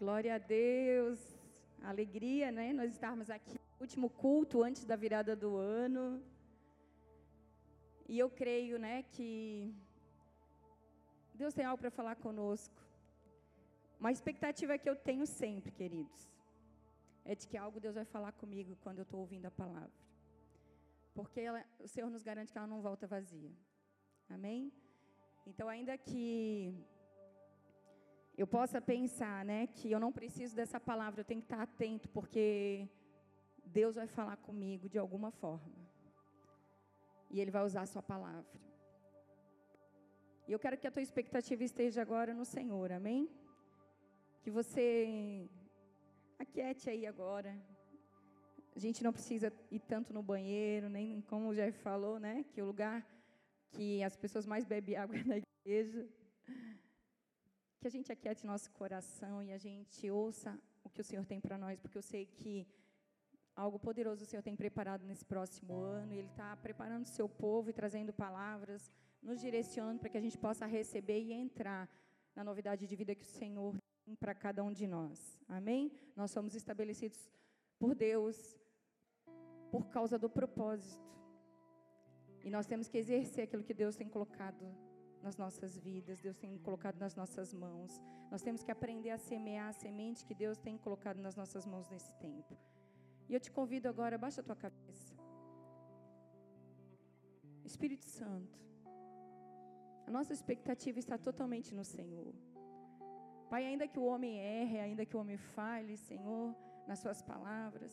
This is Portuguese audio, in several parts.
Glória a Deus. Alegria, né? Nós estarmos aqui, último culto antes da virada do ano. E eu creio, né, que Deus tem algo para falar conosco. Uma expectativa que eu tenho sempre, queridos, é de que algo Deus vai falar comigo quando eu estou ouvindo a palavra. Porque ela, o Senhor nos garante que ela não volta vazia. Amém? Então, ainda que eu possa pensar, né, que eu não preciso dessa palavra, eu tenho que estar atento, porque Deus vai falar comigo de alguma forma. E Ele vai usar a sua palavra. E eu quero que a tua expectativa esteja agora no Senhor, amém? Que você aquiete aí agora. A gente não precisa ir tanto no banheiro, nem como o falou, né? Que o lugar que as pessoas mais bebem água é na igreja que a gente aquiete nosso coração e a gente ouça o que o Senhor tem para nós, porque eu sei que algo poderoso o Senhor tem preparado nesse próximo ano, Ele está preparando o seu povo e trazendo palavras, nos direcionando para que a gente possa receber e entrar na novidade de vida que o Senhor tem para cada um de nós. Amém? Nós somos estabelecidos por Deus por causa do propósito. E nós temos que exercer aquilo que Deus tem colocado nas nossas vidas, Deus tem colocado nas nossas mãos. Nós temos que aprender a semear a semente que Deus tem colocado nas nossas mãos nesse tempo. E eu te convido agora, baixa a tua cabeça. Espírito Santo, a nossa expectativa está totalmente no Senhor. Pai, ainda que o homem erre, ainda que o homem fale, Senhor, nas suas palavras,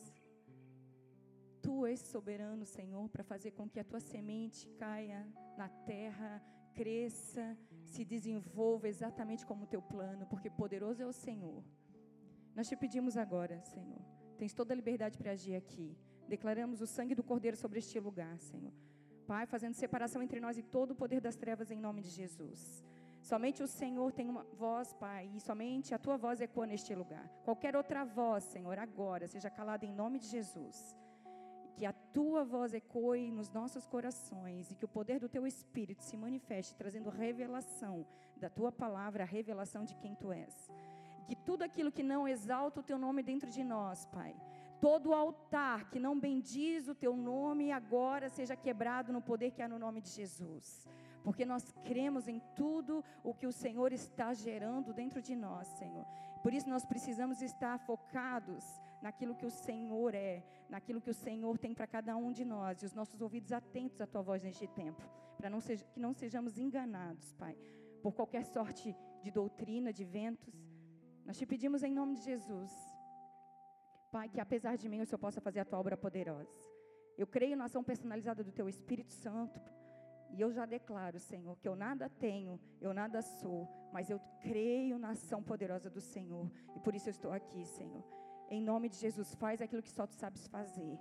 Tu és soberano, Senhor, para fazer com que a tua semente caia na terra cresça, se desenvolva exatamente como o teu plano, porque poderoso é o Senhor. Nós te pedimos agora, Senhor, tens toda a liberdade para agir aqui. Declaramos o sangue do Cordeiro sobre este lugar, Senhor. Pai, fazendo separação entre nós e todo o poder das trevas em nome de Jesus. Somente o Senhor tem uma voz, Pai, e somente a tua voz ecoa neste lugar. Qualquer outra voz, Senhor, agora seja calada em nome de Jesus que a tua voz ecoe nos nossos corações e que o poder do teu espírito se manifeste, trazendo revelação da tua palavra, a revelação de quem tu és. Que tudo aquilo que não exalta o teu nome dentro de nós, Pai, todo altar que não bendiz o teu nome agora seja quebrado no poder que há no nome de Jesus porque nós cremos em tudo o que o Senhor está gerando dentro de nós, Senhor. Por isso nós precisamos estar focados naquilo que o Senhor é, naquilo que o Senhor tem para cada um de nós, e os nossos ouvidos atentos à tua voz neste tempo, para não seja, que não sejamos enganados, Pai, por qualquer sorte de doutrina, de ventos. Nós te pedimos em nome de Jesus, Pai, que apesar de mim o Senhor possa fazer a tua obra poderosa. Eu creio na ação personalizada do teu Espírito Santo e eu já declaro, Senhor, que eu nada tenho, eu nada sou, mas eu creio na ação poderosa do Senhor. E por isso eu estou aqui, Senhor. Em nome de Jesus, faz aquilo que só tu sabes fazer.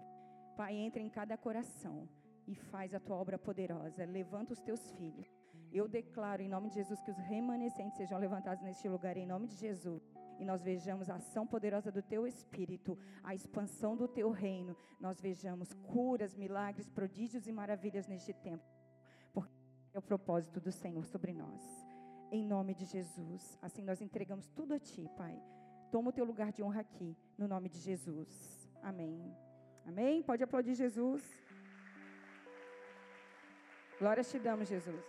Pai, entra em cada coração e faz a tua obra poderosa. Levanta os teus filhos. Eu declaro em nome de Jesus que os remanescentes sejam levantados neste lugar, em nome de Jesus e nós vejamos a ação poderosa do teu espírito, a expansão do teu reino, nós vejamos curas, milagres, prodígios e maravilhas neste tempo é o propósito do Senhor sobre nós. Em nome de Jesus. Assim nós entregamos tudo a Ti, Pai. Toma o teu lugar de honra aqui, no nome de Jesus. Amém. Amém? Pode aplaudir Jesus. Glória te damos, Jesus.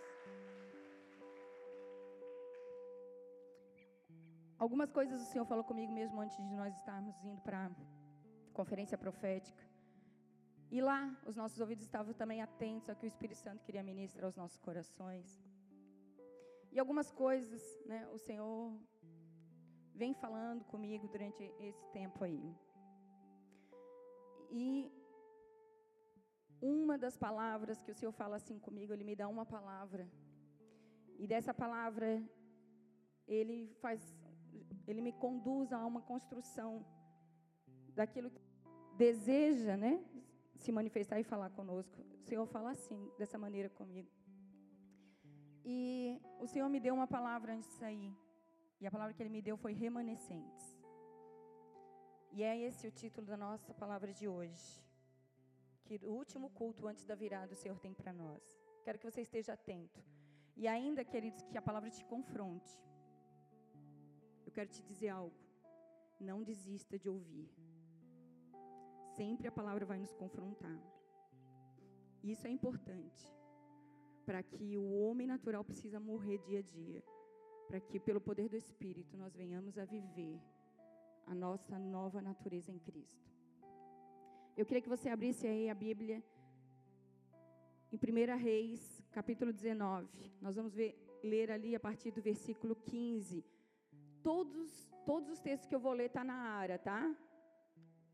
Algumas coisas o Senhor falou comigo mesmo antes de nós estarmos indo para a conferência profética. E lá, os nossos ouvidos estavam também atentos ao que o Espírito Santo queria ministrar aos nossos corações. E algumas coisas, né, o Senhor vem falando comigo durante esse tempo aí. E uma das palavras que o Senhor fala assim comigo, Ele me dá uma palavra. E dessa palavra, Ele faz, Ele me conduz a uma construção daquilo que deseja, né? se manifestar e falar conosco. O Senhor fala assim, dessa maneira comigo. E o Senhor me deu uma palavra antes de sair. E a palavra que Ele me deu foi remanescentes. E é esse o título da nossa palavra de hoje. Que o último culto antes da virada o Senhor tem para nós. Quero que você esteja atento. E ainda, queridos, que a palavra te confronte. Eu quero te dizer algo. não desista de ouvir. Sempre a palavra vai nos confrontar. Isso é importante para que o homem natural precisa morrer dia a dia, para que pelo poder do Espírito nós venhamos a viver a nossa nova natureza em Cristo. Eu queria que você abrisse aí a Bíblia em 1 Reis, capítulo 19. Nós vamos ver, ler ali a partir do versículo 15. Todos, todos os textos que eu vou ler estão tá na área, tá?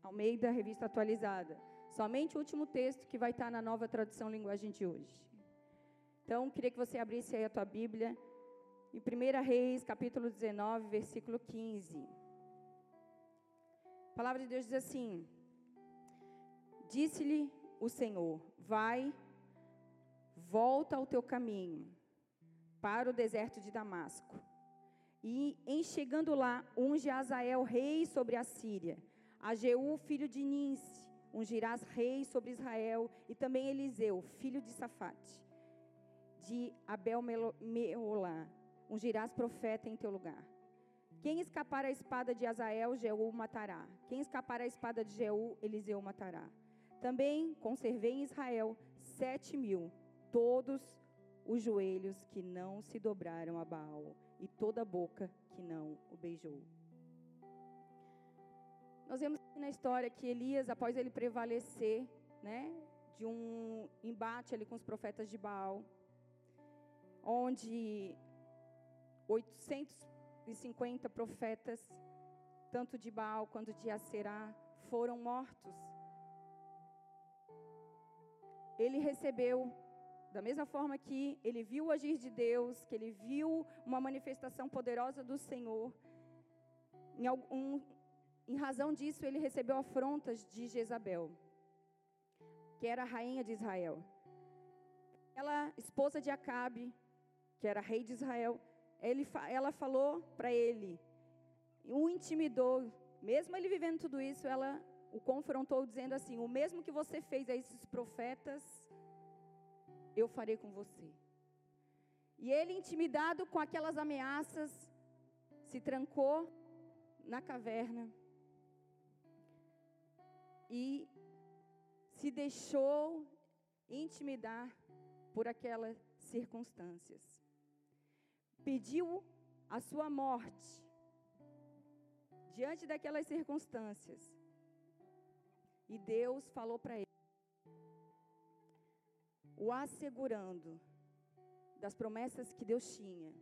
Ao meio da revista atualizada. Somente o último texto que vai estar tá na nova tradução linguagem de hoje. Então, queria que você abrisse aí a tua Bíblia, em 1 Reis, capítulo 19, versículo 15. A palavra de Deus diz assim: Disse-lhe o Senhor: Vai, volta ao teu caminho, para o deserto de Damasco. E, em chegando lá, unge Azael rei sobre a Síria, a Jeú, filho de Ninse, ungirás rei sobre Israel, e também Eliseu, filho de Safate de Abel Meolá. Ungirás profeta em teu lugar. Quem escapar à espada de Azael, Jeú matará. Quem escapar à espada de Jeú, Eliseu matará. Também conservei em Israel sete mil, todos os joelhos que não se dobraram a Baal, e toda a boca que não o beijou. Nós vemos na história que Elias, após ele prevalecer, né, de um embate ali com os profetas de Baal, onde 850 profetas, tanto de Baal quanto de Aserá, foram mortos. Ele recebeu, da mesma forma que ele viu o agir de Deus, que ele viu uma manifestação poderosa do Senhor, em, algum, em razão disso, ele recebeu afrontas de Jezabel, que era a rainha de Israel. Ela, esposa de Acabe, que era rei de Israel, ele, ela falou para ele, o intimidou, mesmo ele vivendo tudo isso, ela o confrontou dizendo assim: O mesmo que você fez a esses profetas, eu farei com você. E ele, intimidado com aquelas ameaças, se trancou na caverna e se deixou intimidar por aquelas circunstâncias pediu a sua morte diante daquelas circunstâncias. E Deus falou para ele, o assegurando das promessas que Deus tinha,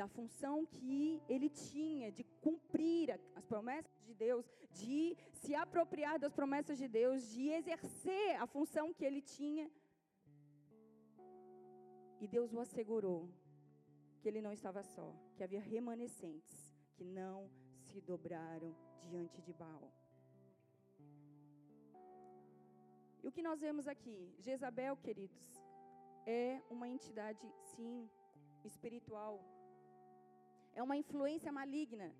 da função que ele tinha de cumprir as promessas de Deus, de se apropriar das promessas de Deus, de exercer a função que ele tinha. E Deus o assegurou que ele não estava só, que havia remanescentes que não se dobraram diante de Baal. E o que nós vemos aqui? Jezabel, queridos, é uma entidade, sim, espiritual. É uma influência maligna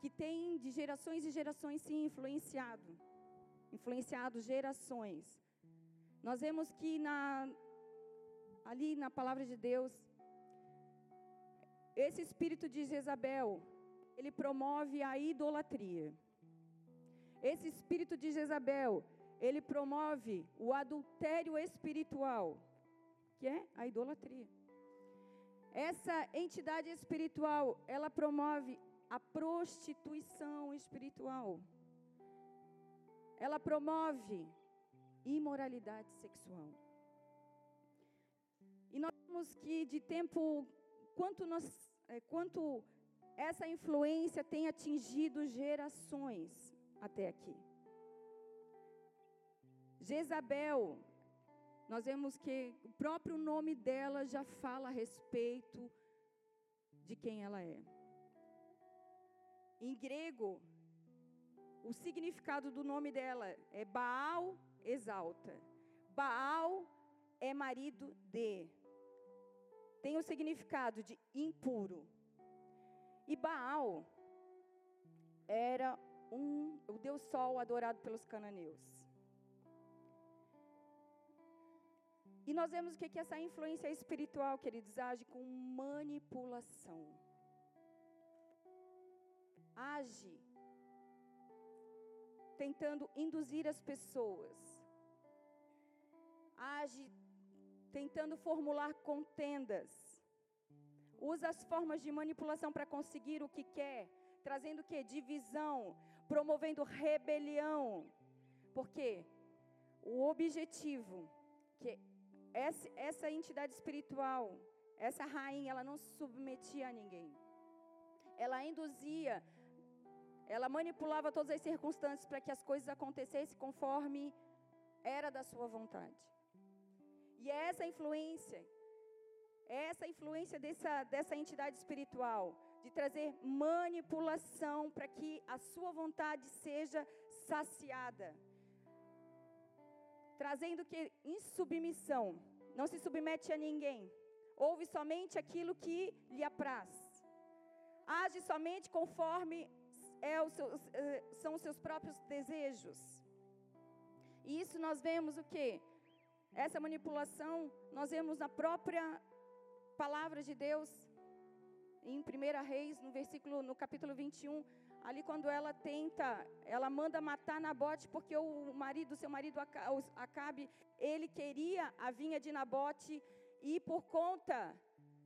que tem de gerações e gerações, sim, influenciado. Influenciado gerações. Nós vemos que na, ali na palavra de Deus, esse espírito de Jezabel, ele promove a idolatria. Esse espírito de Jezabel, ele promove o adultério espiritual, que é a idolatria. Essa entidade espiritual, ela promove a prostituição espiritual. Ela promove imoralidade sexual. E nós vemos que de tempo quanto, nós, quanto essa influência tem atingido gerações até aqui. Jezabel, nós vemos que o próprio nome dela já fala a respeito de quem ela é. Em grego, o significado do nome dela é Baal exalta. Baal é marido de tem o significado de impuro. E Baal era um, o deus sol adorado pelos cananeus. E nós vemos que, que essa influência espiritual, queridos, age com manipulação. age tentando induzir as pessoas, age tentando formular contendas, usa as formas de manipulação para conseguir o que quer, trazendo o que? Divisão, promovendo rebelião. Porque o objetivo que essa, essa entidade espiritual, essa rainha, ela não submetia a ninguém. Ela induzia, ela manipulava todas as circunstâncias para que as coisas acontecessem conforme era da sua vontade. E é essa influência, é essa influência dessa, dessa entidade espiritual, de trazer manipulação para que a sua vontade seja saciada. Trazendo que em submissão, não se submete a ninguém, ouve somente aquilo que lhe apraz, age somente conforme é eh, são os seus próprios desejos. E isso nós vemos o que? Essa manipulação nós vemos na própria palavra de Deus, em 1 Reis, no versículo, no capítulo 21, ali quando ela tenta, ela manda matar Nabote, porque o marido, seu marido Acabe, ele queria a vinha de Nabote, e por conta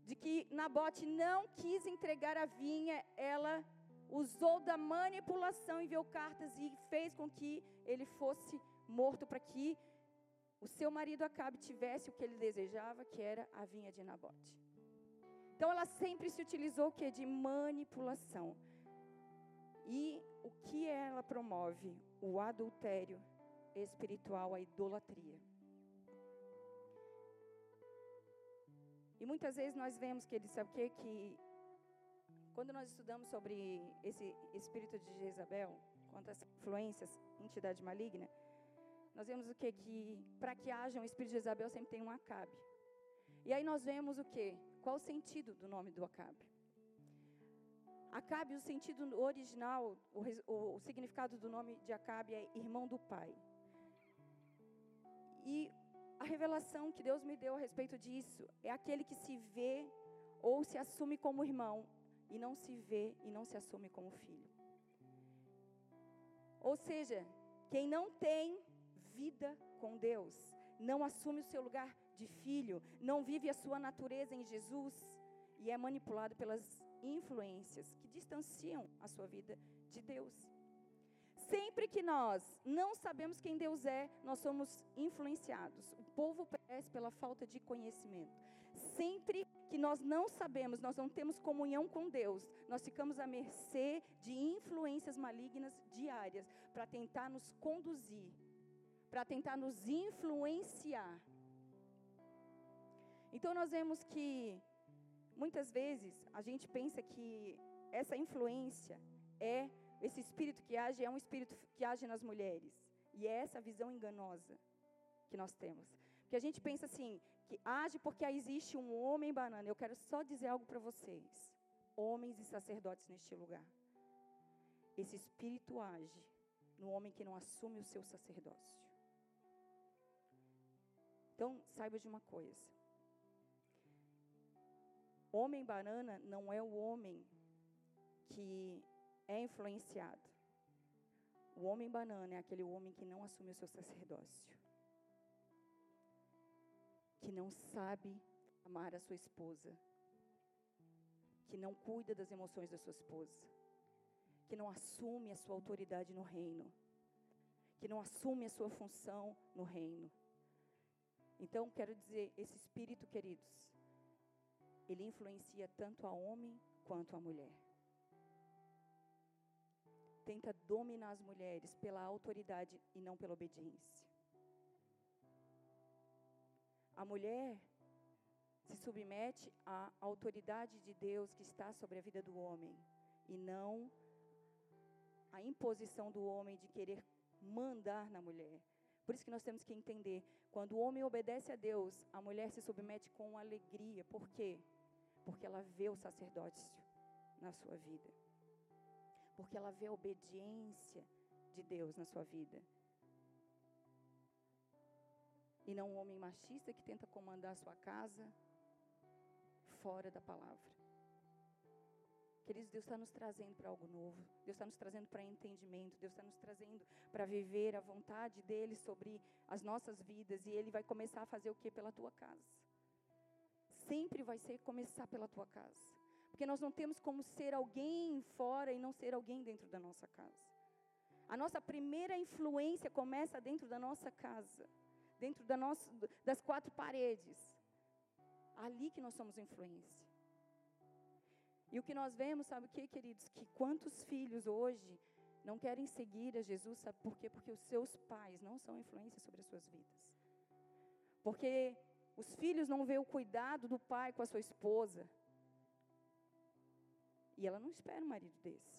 de que Nabote não quis entregar a vinha, ela usou da manipulação, enviou cartas e fez com que ele fosse morto para que o seu marido Acabe tivesse o que ele desejava, que era a vinha de Nabote. Então ela sempre se utilizou o que? De manipulação. E o que ela promove? O adultério espiritual, a idolatria. E muitas vezes nós vemos que ele sabe o que? Que quando nós estudamos sobre esse espírito de Jezabel, quanto às influências, entidade maligna, nós vemos o que? Que para que haja um espírito de Jezabel sempre tem um Acabe. E aí nós vemos o que? Qual o sentido do nome do Acabe? Acabe, o sentido original, o, o significado do nome de Acabe é irmão do pai. E a revelação que Deus me deu a respeito disso é aquele que se vê ou se assume como irmão e não se vê e não se assume como filho. Ou seja, quem não tem vida com Deus, não assume o seu lugar de filho, não vive a sua natureza em Jesus e é manipulado pelas influências que distanciam a sua vida de Deus. Sempre que nós não sabemos quem Deus é, nós somos influenciados. O povo perece pela falta de conhecimento. Sempre que nós não sabemos, nós não temos comunhão com Deus, nós ficamos à mercê de influências malignas diárias para tentar nos conduzir, para tentar nos influenciar. Então nós vemos que Muitas vezes a gente pensa que essa influência é esse espírito que age é um espírito que age nas mulheres. E é essa visão enganosa que nós temos. Porque a gente pensa assim, que age porque existe um homem banana. Eu quero só dizer algo para vocês. Homens e sacerdotes neste lugar. Esse espírito age no homem que não assume o seu sacerdócio. Então, saiba de uma coisa. Homem banana não é o homem que é influenciado. O homem banana é aquele homem que não assume o seu sacerdócio. Que não sabe amar a sua esposa. Que não cuida das emoções da sua esposa. Que não assume a sua autoridade no reino. Que não assume a sua função no reino. Então, quero dizer, esse espírito, queridos, ele influencia tanto a homem quanto a mulher. Tenta dominar as mulheres pela autoridade e não pela obediência. A mulher se submete à autoridade de Deus que está sobre a vida do homem e não à imposição do homem de querer mandar na mulher. Por isso que nós temos que entender, quando o homem obedece a Deus, a mulher se submete com alegria. Por quê? Porque ela vê o sacerdócio na sua vida. Porque ela vê a obediência de Deus na sua vida. E não um homem machista que tenta comandar a sua casa fora da palavra. Queridos, Deus está nos trazendo para algo novo. Deus está nos trazendo para entendimento. Deus está nos trazendo para viver a vontade dEle sobre as nossas vidas. E Ele vai começar a fazer o que pela tua casa? Sempre vai ser começar pela tua casa. Porque nós não temos como ser alguém fora e não ser alguém dentro da nossa casa. A nossa primeira influência começa dentro da nossa casa, dentro da nossa, das quatro paredes. Ali que nós somos influência. E o que nós vemos, sabe o que, queridos? Que quantos filhos hoje não querem seguir a Jesus, sabe por quê? Porque os seus pais não são influência sobre as suas vidas. Porque os filhos não vê o cuidado do pai com a sua esposa. E ela não espera um marido desse.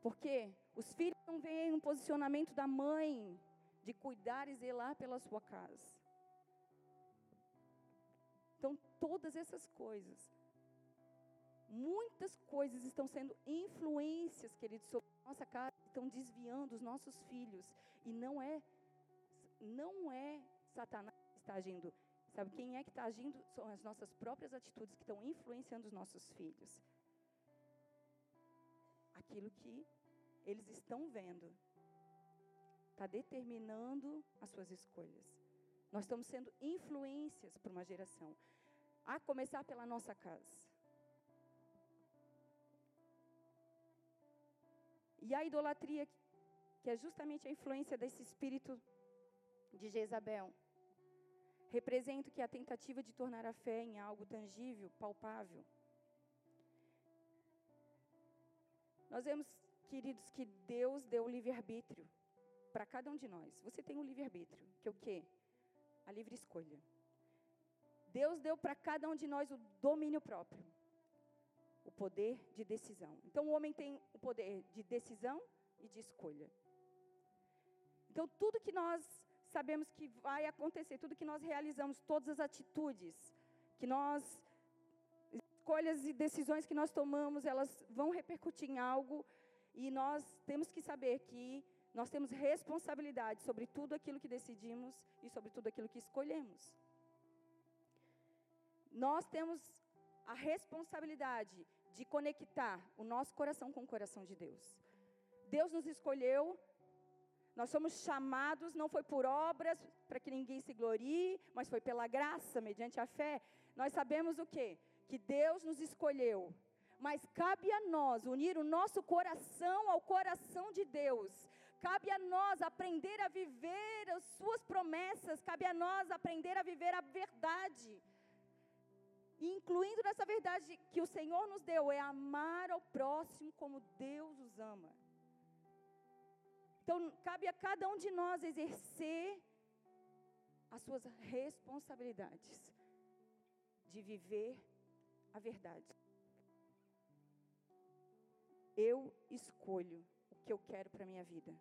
Porque os filhos não veem um posicionamento da mãe de cuidar e zelar pela sua casa. Então, todas essas coisas Muitas coisas estão sendo influências, queridos, sobre a nossa casa, estão desviando os nossos filhos. E não é, não é Satanás que está agindo. Sabe quem é que está agindo? São as nossas próprias atitudes que estão influenciando os nossos filhos. Aquilo que eles estão vendo está determinando as suas escolhas. Nós estamos sendo influências para uma geração, a começar pela nossa casa. E a idolatria, que é justamente a influência desse espírito de Jezabel, representa que a tentativa de tornar a fé em algo tangível, palpável. Nós vemos, queridos, que Deus deu o livre-arbítrio para cada um de nós. Você tem o um livre-arbítrio, que é o quê? A livre escolha. Deus deu para cada um de nós o domínio próprio o poder de decisão. Então, o homem tem o poder de decisão e de escolha. Então, tudo que nós sabemos que vai acontecer, tudo que nós realizamos, todas as atitudes que nós escolhas e decisões que nós tomamos, elas vão repercutir em algo e nós temos que saber que nós temos responsabilidade sobre tudo aquilo que decidimos e sobre tudo aquilo que escolhemos. Nós temos a responsabilidade de conectar o nosso coração com o coração de Deus. Deus nos escolheu, nós somos chamados, não foi por obras para que ninguém se glorie, mas foi pela graça, mediante a fé. Nós sabemos o quê? Que Deus nos escolheu. Mas cabe a nós unir o nosso coração ao coração de Deus. Cabe a nós aprender a viver as suas promessas, cabe a nós aprender a viver a verdade. Incluindo nessa verdade que o Senhor nos deu, é amar ao próximo como Deus os ama. Então, cabe a cada um de nós exercer as suas responsabilidades de viver a verdade. Eu escolho o que eu quero para a minha vida.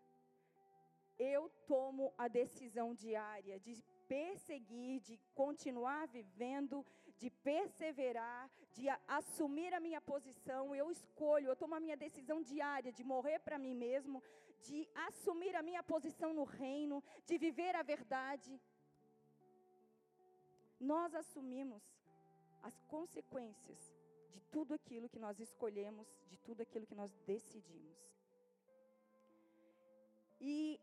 Eu tomo a decisão diária de perseguir, de continuar vivendo, de perseverar, de assumir a minha posição. Eu escolho, eu tomo a minha decisão diária de morrer para mim mesmo, de assumir a minha posição no reino, de viver a verdade. Nós assumimos as consequências de tudo aquilo que nós escolhemos, de tudo aquilo que nós decidimos. E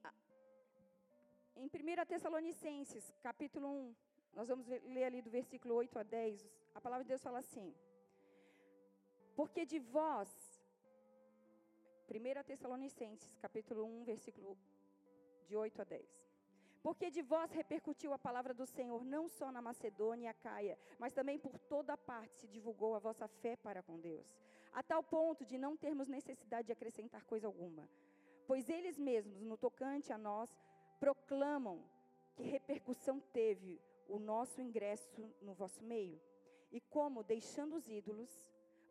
em 1 Tessalonicenses, capítulo 1, nós vamos ler ali do versículo 8 a 10, a palavra de Deus fala assim: Porque de vós, 1 Tessalonicenses, capítulo 1, versículo de 8 a 10. Porque de vós repercutiu a palavra do Senhor não só na Macedônia e Acaia, mas também por toda parte se divulgou a vossa fé para com Deus, a tal ponto de não termos necessidade de acrescentar coisa alguma. Pois eles mesmos, no tocante a nós, proclamam que repercussão teve o nosso ingresso no vosso meio, e como, deixando os ídolos,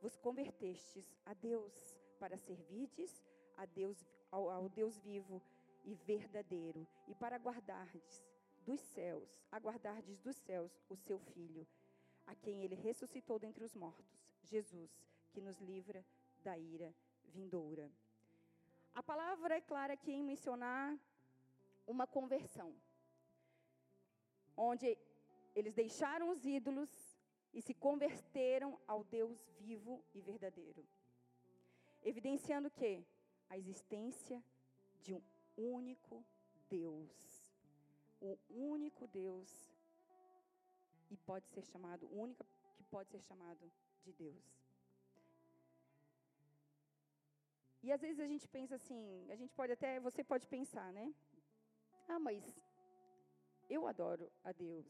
vos convertestes a Deus, para servirdes a Deus, ao, ao Deus vivo e verdadeiro, e para guardardes dos céus, aguardardes dos céus o seu Filho, a quem ele ressuscitou dentre os mortos, Jesus, que nos livra da ira vindoura. A palavra é clara aqui em mencionar uma conversão, onde eles deixaram os ídolos e se converteram ao Deus vivo e verdadeiro. evidenciando o quê? A existência de um único Deus. O único Deus e pode ser chamado, única que pode ser chamado de Deus. E às vezes a gente pensa assim, a gente pode até, você pode pensar, né? Ah, mas eu adoro a Deus.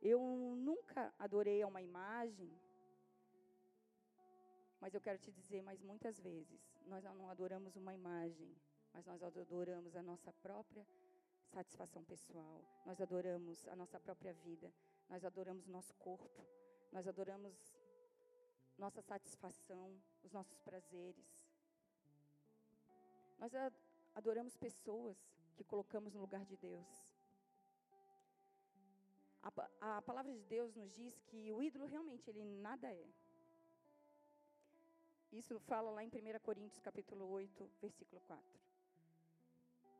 Eu nunca adorei a uma imagem. Mas eu quero te dizer, mas muitas vezes nós não adoramos uma imagem, mas nós adoramos a nossa própria satisfação pessoal. Nós adoramos a nossa própria vida. Nós adoramos o nosso corpo. Nós adoramos nossa satisfação, os nossos prazeres. Nós adoramos pessoas que colocamos no lugar de Deus. A, a, palavra de Deus nos diz que o ídolo realmente ele nada é. Isso fala lá em 1 Coríntios capítulo 8, versículo 4.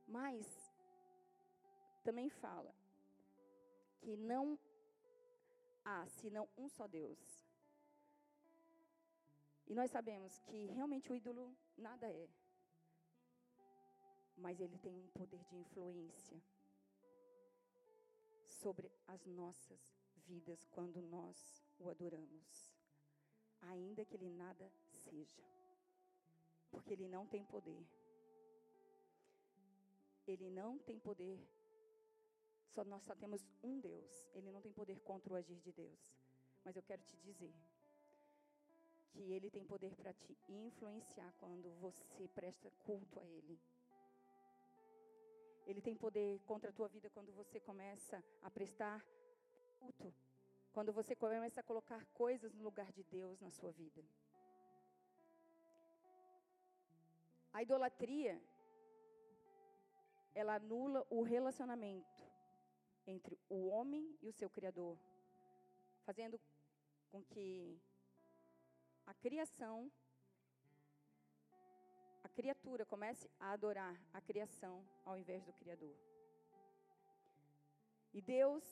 Mas também fala que não há senão um só Deus. E nós sabemos que realmente o ídolo nada é mas ele tem um poder de influência sobre as nossas vidas quando nós o adoramos, ainda que ele nada seja, porque ele não tem poder. Ele não tem poder. Só nós só temos um Deus. Ele não tem poder contra o agir de Deus. Mas eu quero te dizer que ele tem poder para te influenciar quando você presta culto a ele. Ele tem poder contra a tua vida quando você começa a prestar culto. Quando você começa a colocar coisas no lugar de Deus na sua vida. A idolatria, ela anula o relacionamento entre o homem e o seu Criador, fazendo com que a criação criatura comece a adorar a criação ao invés do Criador. E Deus,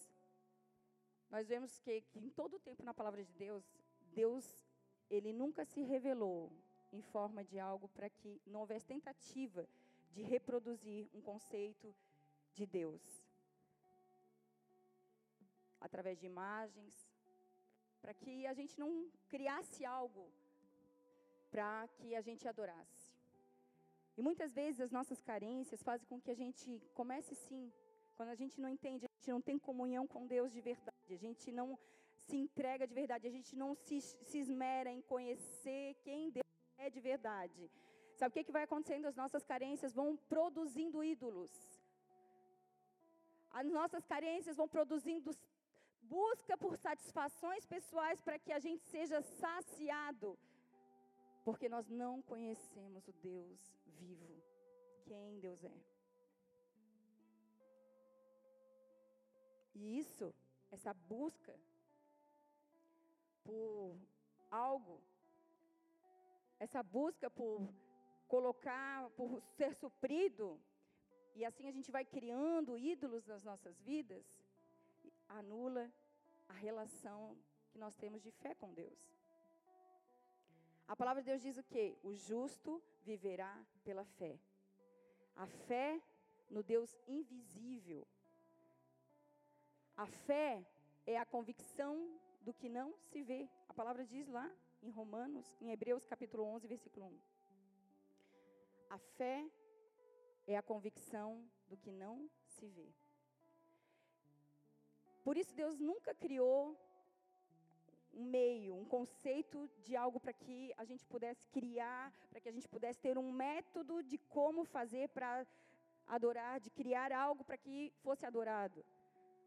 nós vemos que, que em todo o tempo na palavra de Deus, Deus, ele nunca se revelou em forma de algo para que não houvesse tentativa de reproduzir um conceito de Deus. Através de imagens, para que a gente não criasse algo para que a gente adorasse. E muitas vezes as nossas carências fazem com que a gente comece sim, quando a gente não entende, a gente não tem comunhão com Deus de verdade, a gente não se entrega de verdade, a gente não se, se esmera em conhecer quem Deus é de verdade. Sabe o que, que vai acontecendo? As nossas carências vão produzindo ídolos. As nossas carências vão produzindo busca por satisfações pessoais para que a gente seja saciado. Porque nós não conhecemos o Deus vivo, quem Deus é. E isso, essa busca por algo, essa busca por colocar, por ser suprido, e assim a gente vai criando ídolos nas nossas vidas, anula a relação que nós temos de fé com Deus. A palavra de Deus diz o quê? O justo viverá pela fé. A fé no Deus invisível. A fé é a convicção do que não se vê. A palavra diz lá em Romanos, em Hebreus capítulo 11, versículo 1. A fé é a convicção do que não se vê. Por isso Deus nunca criou um meio, um conceito de algo para que a gente pudesse criar, para que a gente pudesse ter um método de como fazer para adorar, de criar algo para que fosse adorado.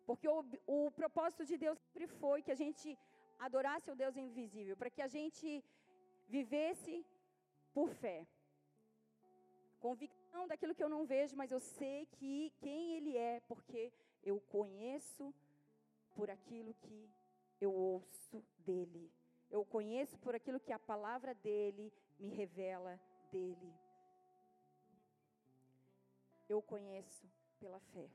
Porque o, o propósito de Deus sempre foi que a gente adorasse o Deus invisível, para que a gente vivesse por fé. Convicção daquilo que eu não vejo, mas eu sei que quem Ele é, porque eu conheço por aquilo que eu ouço dele. Eu o conheço por aquilo que a palavra dele me revela dele. Eu o conheço pela fé.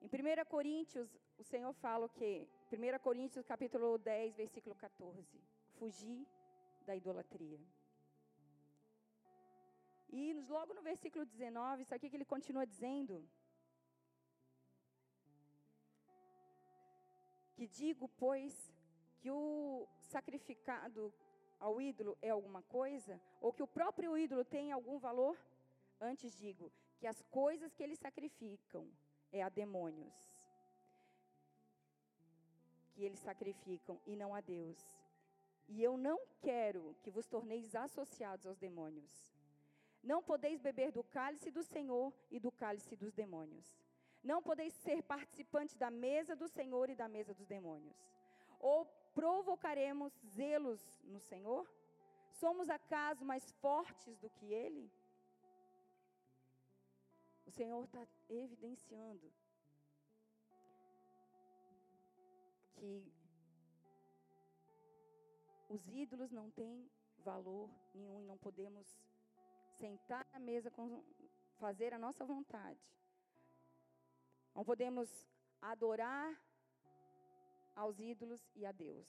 Em 1 Coríntios, o Senhor fala o quê? 1 Coríntios capítulo 10, versículo 14. Fugir da idolatria. E logo no versículo 19, isso aqui que ele continua dizendo. Que digo, pois, que o sacrificado ao ídolo é alguma coisa, ou que o próprio ídolo tem algum valor? Antes digo, que as coisas que eles sacrificam é a demônios. Que eles sacrificam e não a Deus. E eu não quero que vos torneis associados aos demônios. Não podeis beber do cálice do Senhor e do cálice dos demônios. Não podeis ser participantes da mesa do Senhor e da mesa dos demônios. Ou provocaremos zelos no Senhor? Somos acaso mais fortes do que Ele? O Senhor está evidenciando que os ídolos não têm valor nenhum e não podemos sentar na mesa com fazer a nossa vontade. Não podemos adorar aos ídolos e a Deus.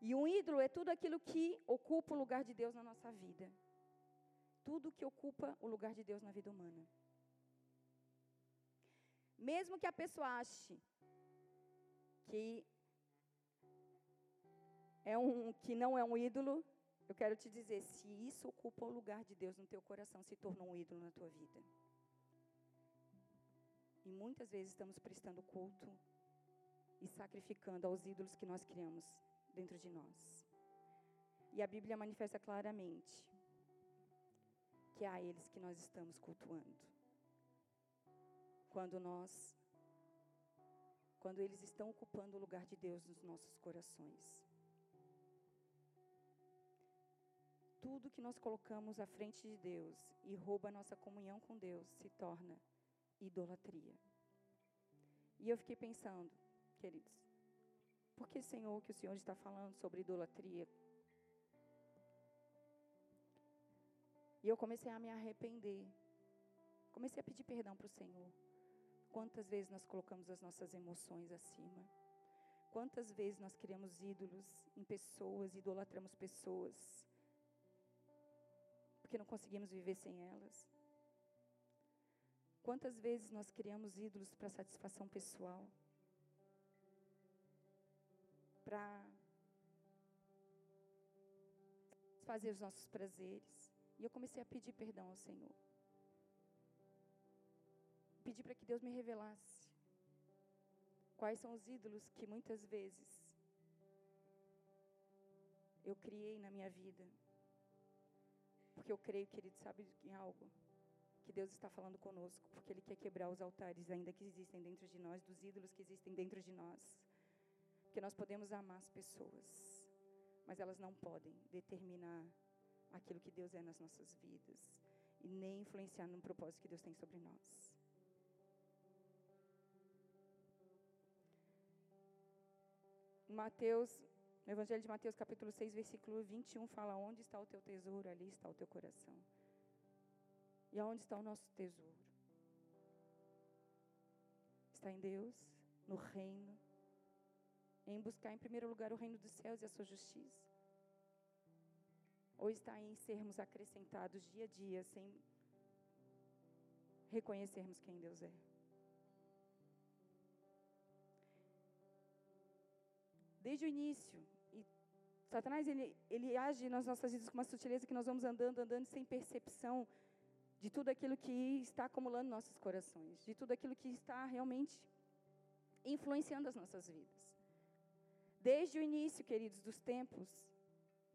E um ídolo é tudo aquilo que ocupa o lugar de Deus na nossa vida. Tudo que ocupa o lugar de Deus na vida humana. Mesmo que a pessoa ache que é um que não é um ídolo, eu quero te dizer, se isso ocupa o lugar de Deus no teu coração, se tornou um ídolo na tua vida. E muitas vezes estamos prestando culto e sacrificando aos ídolos que nós criamos dentro de nós. E a Bíblia manifesta claramente que é a eles que nós estamos cultuando. Quando nós quando eles estão ocupando o lugar de Deus nos nossos corações. Tudo que nós colocamos à frente de Deus e rouba a nossa comunhão com Deus se torna idolatria. E eu fiquei pensando, queridos, por que, Senhor, que o Senhor está falando sobre idolatria? E eu comecei a me arrepender. Comecei a pedir perdão para o Senhor. Quantas vezes nós colocamos as nossas emoções acima? Quantas vezes nós criamos ídolos em pessoas, idolatramos pessoas, porque não conseguimos viver sem elas? Quantas vezes nós criamos ídolos para satisfação pessoal? Para fazer os nossos prazeres. E eu comecei a pedir perdão ao Senhor. Pedi para que Deus me revelasse quais são os ídolos que muitas vezes eu criei na minha vida. Porque eu creio que Ele sabe em algo que Deus está falando conosco, porque Ele quer quebrar os altares ainda que existem dentro de nós, dos ídolos que existem dentro de nós. Porque nós podemos amar as pessoas, mas elas não podem determinar aquilo que Deus é nas nossas vidas e nem influenciar no propósito que Deus tem sobre nós. Mateus, no Evangelho de Mateus, capítulo 6, versículo 21, fala: Onde está o teu tesouro, ali está o teu coração. E aonde está o nosso tesouro? Está em Deus, no reino, em buscar em primeiro lugar o reino dos céus e a sua justiça? Ou está em sermos acrescentados dia a dia sem reconhecermos quem Deus é? Desde o início, Satanás ele, ele age nas nossas vidas com uma sutileza que nós vamos andando, andando sem percepção de tudo aquilo que está acumulando nossos corações, de tudo aquilo que está realmente influenciando as nossas vidas. Desde o início, queridos, dos tempos,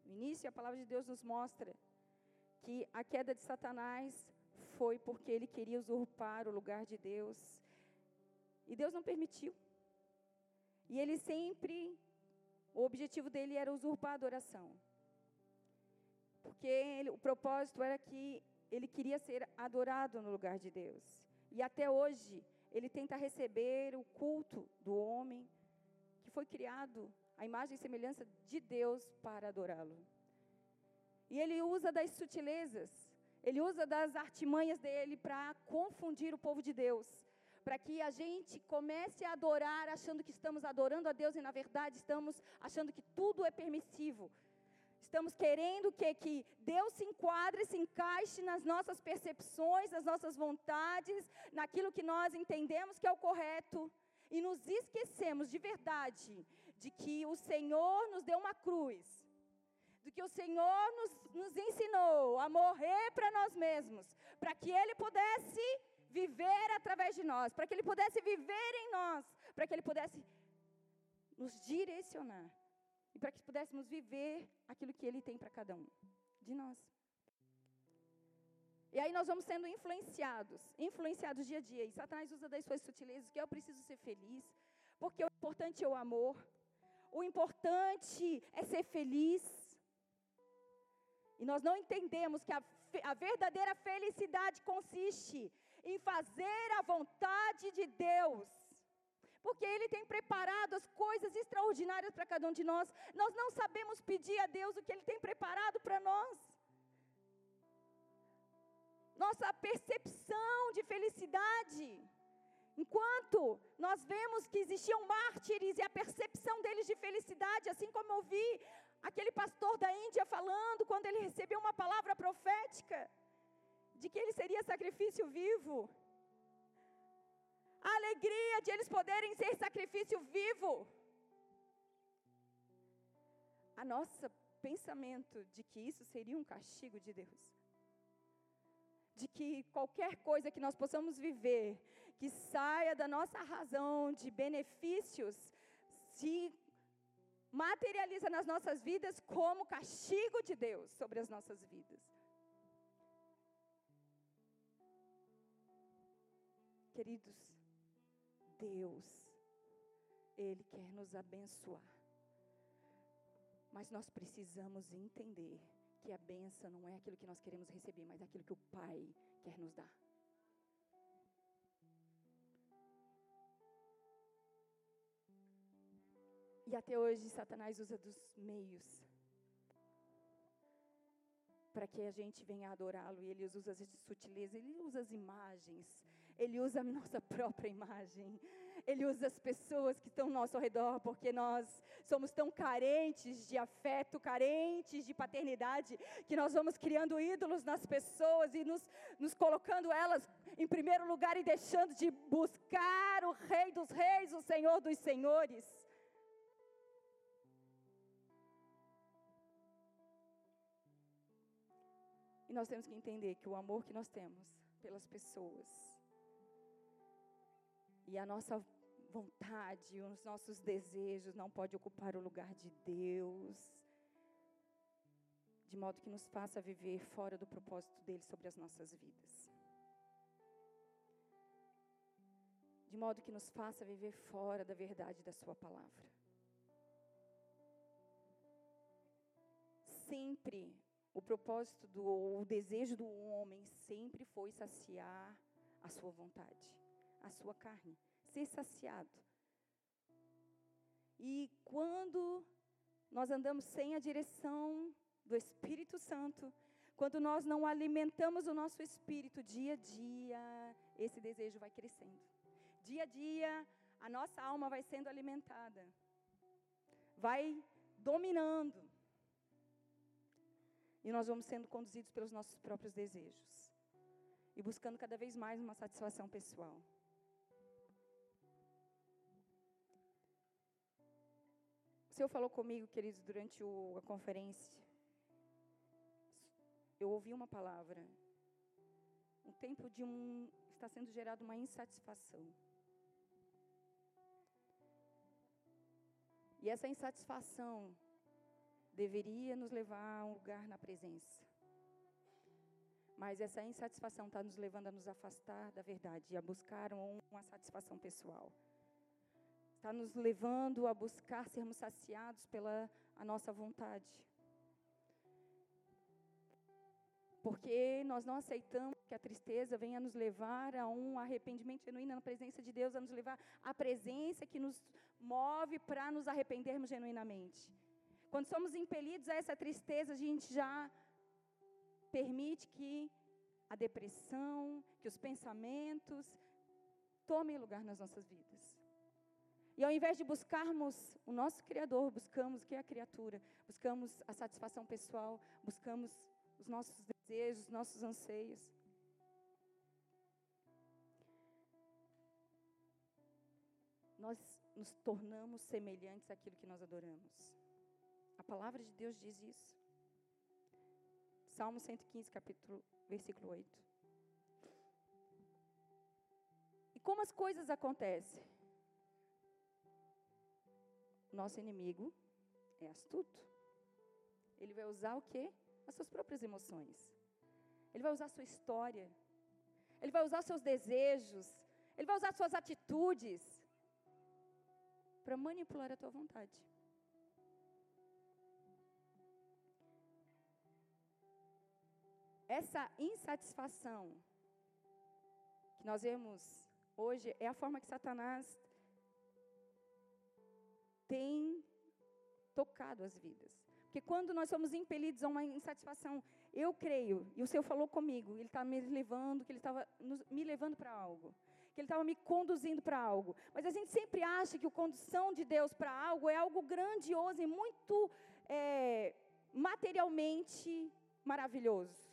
no início a palavra de Deus nos mostra que a queda de Satanás foi porque ele queria usurpar o lugar de Deus. E Deus não permitiu. E ele sempre, o objetivo dele era usurpar a adoração. Porque ele, o propósito era que ele queria ser adorado no lugar de Deus. E até hoje, ele tenta receber o culto do homem que foi criado à imagem e semelhança de Deus para adorá-lo. E ele usa das sutilezas, ele usa das artimanhas dele para confundir o povo de Deus, para que a gente comece a adorar achando que estamos adorando a Deus e na verdade estamos achando que tudo é permissivo, Estamos querendo que, que Deus se enquadre, se encaixe nas nossas percepções, nas nossas vontades, naquilo que nós entendemos que é o correto. E nos esquecemos de verdade de que o Senhor nos deu uma cruz, de que o Senhor nos, nos ensinou a morrer para nós mesmos, para que Ele pudesse viver através de nós, para que Ele pudesse viver em nós, para que Ele pudesse nos direcionar e para que pudéssemos viver aquilo que Ele tem para cada um de nós. E aí nós vamos sendo influenciados, influenciados dia a dia. E Satanás usa das suas sutilezas, que eu preciso ser feliz, porque o importante é o amor, o importante é ser feliz. E nós não entendemos que a, a verdadeira felicidade consiste em fazer a vontade de Deus. Porque Ele tem preparado as coisas extraordinárias para cada um de nós. Nós não sabemos pedir a Deus o que Ele tem preparado para nós. Nossa percepção de felicidade. Enquanto nós vemos que existiam mártires e a percepção deles de felicidade, assim como eu vi aquele pastor da Índia falando quando ele recebeu uma palavra profética de que ele seria sacrifício vivo. A alegria de eles poderem ser sacrifício vivo. A nosso pensamento de que isso seria um castigo de Deus. De que qualquer coisa que nós possamos viver, que saia da nossa razão de benefícios, se materializa nas nossas vidas como castigo de Deus sobre as nossas vidas. Queridos, Deus, Ele quer nos abençoar. Mas nós precisamos entender que a benção não é aquilo que nós queremos receber, mas aquilo que o Pai quer nos dar. E até hoje Satanás usa dos meios para que a gente venha adorá-lo. E ele usa as sutilezas, ele usa as imagens, ele usa a nossa própria imagem. Ele usa as pessoas que estão ao nosso redor, porque nós somos tão carentes de afeto, carentes de paternidade, que nós vamos criando ídolos nas pessoas e nos, nos colocando elas em primeiro lugar e deixando de buscar o Rei dos Reis, o Senhor dos Senhores. E nós temos que entender que o amor que nós temos pelas pessoas e a nossa vontade, os nossos desejos não pode ocupar o lugar de Deus, de modo que nos faça viver fora do propósito dele sobre as nossas vidas. De modo que nos faça viver fora da verdade da sua palavra. Sempre o propósito do o desejo do homem sempre foi saciar a sua vontade, a sua carne, ser saciado. E quando nós andamos sem a direção do Espírito Santo, quando nós não alimentamos o nosso espírito dia a dia, esse desejo vai crescendo. Dia a dia, a nossa alma vai sendo alimentada, vai dominando. E nós vamos sendo conduzidos pelos nossos próprios desejos. E buscando cada vez mais uma satisfação pessoal. O Senhor falou comigo, queridos, durante o, a conferência. Eu ouvi uma palavra. Um tempo de um. Está sendo gerada uma insatisfação. E essa insatisfação deveria nos levar a um lugar na presença. Mas essa insatisfação está nos levando a nos afastar da verdade e a buscar uma satisfação pessoal. Está nos levando a buscar sermos saciados pela a nossa vontade. Porque nós não aceitamos que a tristeza venha nos levar a um arrependimento genuíno na presença de Deus, a nos levar à presença que nos move para nos arrependermos genuinamente. Quando somos impelidos a essa tristeza, a gente já permite que a depressão, que os pensamentos tomem lugar nas nossas vidas. E ao invés de buscarmos o nosso Criador, buscamos o que é a criatura, buscamos a satisfação pessoal, buscamos os nossos desejos, os nossos anseios. Nós nos tornamos semelhantes àquilo que nós adoramos. A palavra de Deus diz isso. Salmo 115, capítulo, versículo 8. E como as coisas acontecem? Nosso inimigo é astuto. Ele vai usar o quê? As suas próprias emoções. Ele vai usar a sua história. Ele vai usar seus desejos. Ele vai usar suas atitudes para manipular a tua vontade. Essa insatisfação que nós vemos hoje é a forma que Satanás tem tocado as vidas. Porque quando nós somos impelidos a uma insatisfação, eu creio, e o Senhor falou comigo, Ele está me levando, que Ele estava me levando para algo, que Ele estava me conduzindo para algo. Mas a gente sempre acha que a condução de Deus para algo é algo grandioso e muito é, materialmente maravilhoso.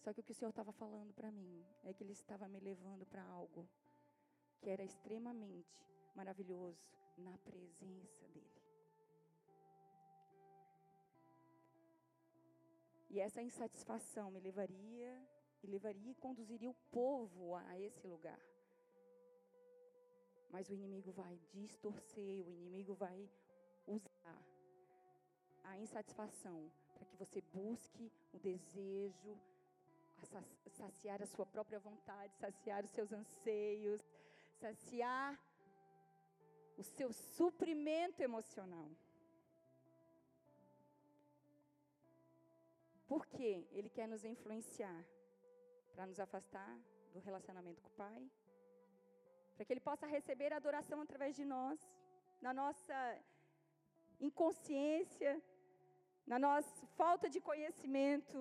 Só que o que o Senhor estava falando para mim é que Ele estava me levando para algo que era extremamente maravilhoso na presença dEle. E essa insatisfação me levaria e levaria e conduziria o povo a esse lugar. Mas o inimigo vai distorcer, o inimigo vai usar a insatisfação para que você busque o desejo saciar a sua própria vontade, saciar os seus anseios, saciar o seu suprimento emocional. Por quê? Ele quer nos influenciar para nos afastar do relacionamento com o Pai, para que Ele possa receber a adoração através de nós, na nossa inconsciência, na nossa falta de conhecimento.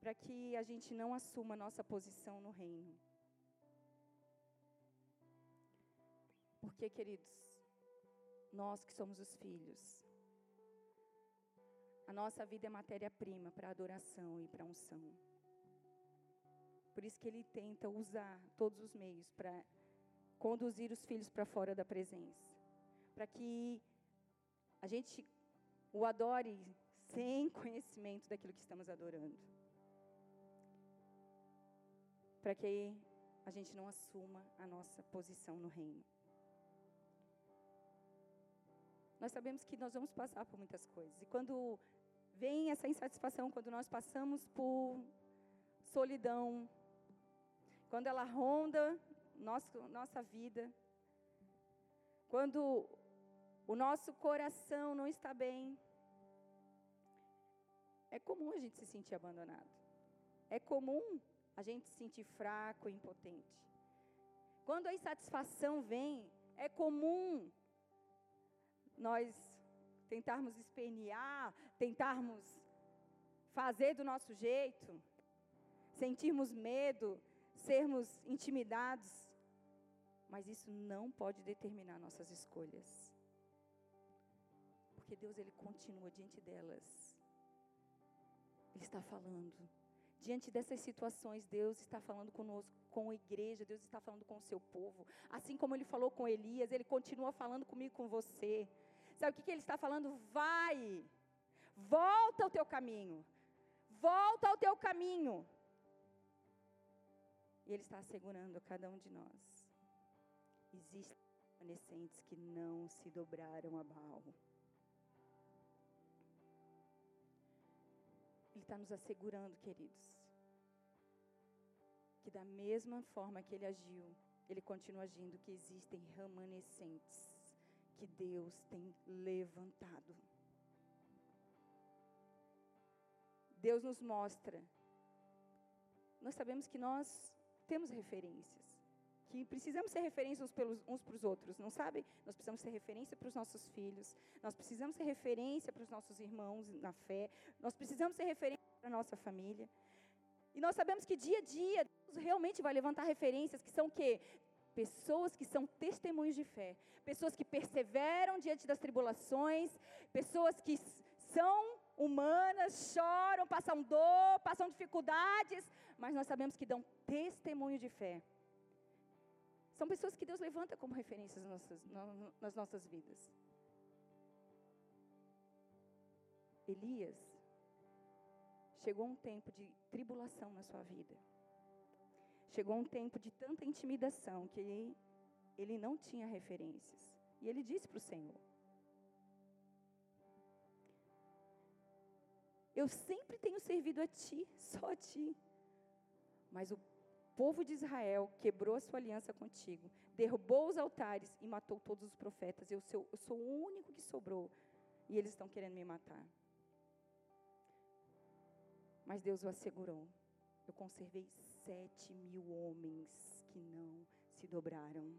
Para que a gente não assuma nossa posição no reino. Porque, queridos, nós que somos os filhos, a nossa vida é matéria-prima para adoração e para unção. Por isso que ele tenta usar todos os meios para conduzir os filhos para fora da presença. Para que a gente o adore sem conhecimento daquilo que estamos adorando para que a gente não assuma a nossa posição no reino. Nós sabemos que nós vamos passar por muitas coisas. E quando vem essa insatisfação, quando nós passamos por solidão, quando ela ronda nosso, nossa vida, quando o nosso coração não está bem, é comum a gente se sentir abandonado. É comum a gente se sentir fraco e impotente. Quando a insatisfação vem, é comum nós tentarmos espernear, tentarmos fazer do nosso jeito, sentirmos medo, sermos intimidados, mas isso não pode determinar nossas escolhas. Porque Deus ele continua diante delas. Ele está falando Diante dessas situações, Deus está falando conosco, com a igreja, Deus está falando com o seu povo. Assim como ele falou com Elias, ele continua falando comigo, com você. Sabe o que, que ele está falando? Vai, volta ao teu caminho, volta ao teu caminho. E ele está assegurando cada um de nós. Existem remanescentes que não se dobraram a Baal. Está nos assegurando, queridos, que da mesma forma que ele agiu, ele continua agindo, que existem remanescentes que Deus tem levantado. Deus nos mostra. Nós sabemos que nós temos referências, que precisamos ser referência uns, pelos, uns para os outros, não sabe? Nós precisamos ser referência para os nossos filhos, nós precisamos ser referência para os nossos irmãos na fé, nós precisamos ser referência para a nossa família. E nós sabemos que dia a dia Deus realmente vai levantar referências que são o quê? Pessoas que são testemunhos de fé, pessoas que perseveram diante das tribulações, pessoas que são humanas, choram, passam dor, passam dificuldades, mas nós sabemos que dão testemunho de fé. São pessoas que Deus levanta como referências nas nossas, nas nossas vidas. Elias chegou um tempo de tribulação na sua vida. Chegou um tempo de tanta intimidação que ele, ele não tinha referências. E ele disse para o Senhor: Eu sempre tenho servido a ti, só a ti. Mas o povo de Israel quebrou a sua aliança contigo, derrubou os altares e matou todos os profetas. Eu sou, eu sou o único que sobrou e eles estão querendo me matar. Mas Deus o assegurou. Eu conservei sete mil homens que não se dobraram.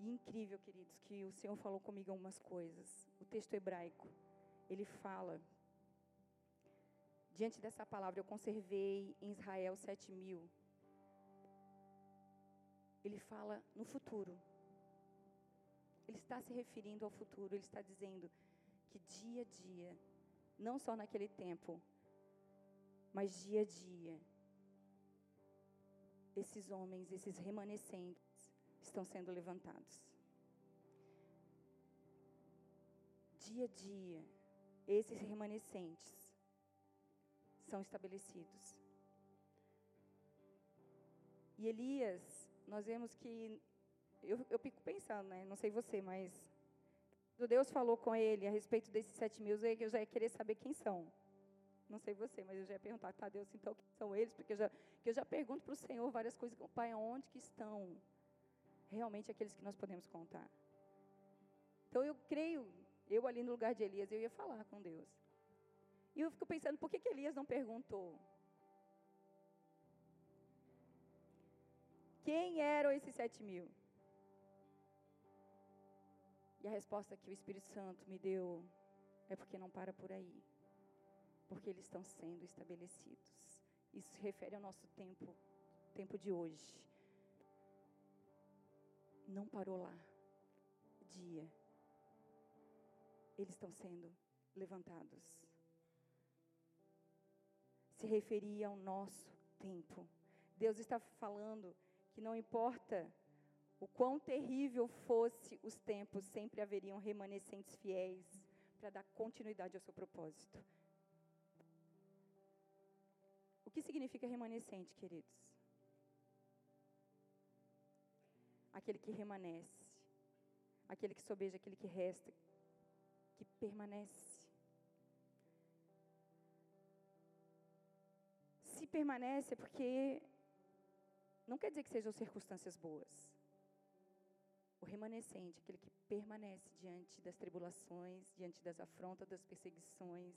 E incrível, queridos, que o Senhor falou comigo algumas coisas. O texto hebraico, ele fala, diante dessa palavra, eu conservei em Israel sete mil. Ele fala no futuro. Ele está se referindo ao futuro, ele está dizendo que dia a dia não só naquele tempo, mas dia a dia, esses homens, esses remanescentes, estão sendo levantados. Dia a dia, esses remanescentes são estabelecidos. E Elias, nós vemos que, eu, eu fico pensando, né? Não sei você, mas quando Deus falou com ele a respeito desses sete mil, eu já ia querer saber quem são. Não sei você, mas eu já ia perguntar, tá, Deus, então quem são eles? Porque eu já, que eu já pergunto para o Senhor várias coisas. Pai, onde que estão realmente aqueles que nós podemos contar? Então eu creio, eu ali no lugar de Elias, eu ia falar com Deus. E eu fico pensando, por que, que Elias não perguntou? Quem eram esses sete mil? E a resposta que o Espírito Santo me deu é porque não para por aí. Porque eles estão sendo estabelecidos. Isso se refere ao nosso tempo, tempo de hoje. Não parou lá. Dia. Eles estão sendo levantados. Se referia ao nosso tempo. Deus está falando que não importa o quão terrível fosse os tempos, sempre haveriam remanescentes fiéis para dar continuidade ao seu propósito. O que significa remanescente, queridos? Aquele que remanesce, aquele que sobeja, aquele que resta, que permanece. Permanece é porque não quer dizer que sejam circunstâncias boas o remanescente, aquele que permanece diante das tribulações, diante das afrontas, das perseguições,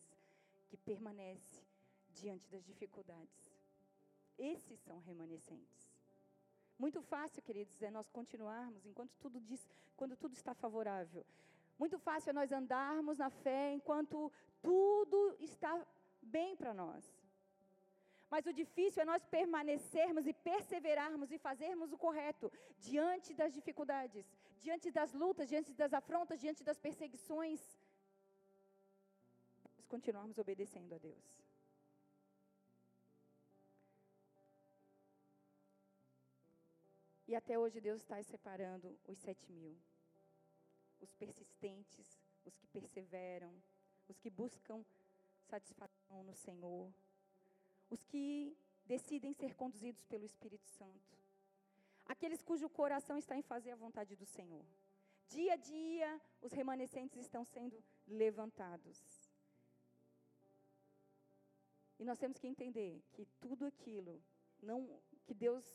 que permanece diante das dificuldades. Esses são remanescentes. Muito fácil, queridos, é nós continuarmos enquanto tudo diz, quando tudo está favorável. Muito fácil é nós andarmos na fé enquanto tudo está bem para nós. Mas o difícil é nós permanecermos e perseverarmos e fazermos o correto diante das dificuldades, diante das lutas, diante das afrontas, diante das perseguições. Nós continuarmos obedecendo a Deus. E até hoje Deus está separando os sete mil. Os persistentes, os que perseveram, os que buscam satisfação no Senhor os que decidem ser conduzidos pelo Espírito Santo, aqueles cujo coração está em fazer a vontade do Senhor. Dia a dia, os remanescentes estão sendo levantados. E nós temos que entender que tudo aquilo não que Deus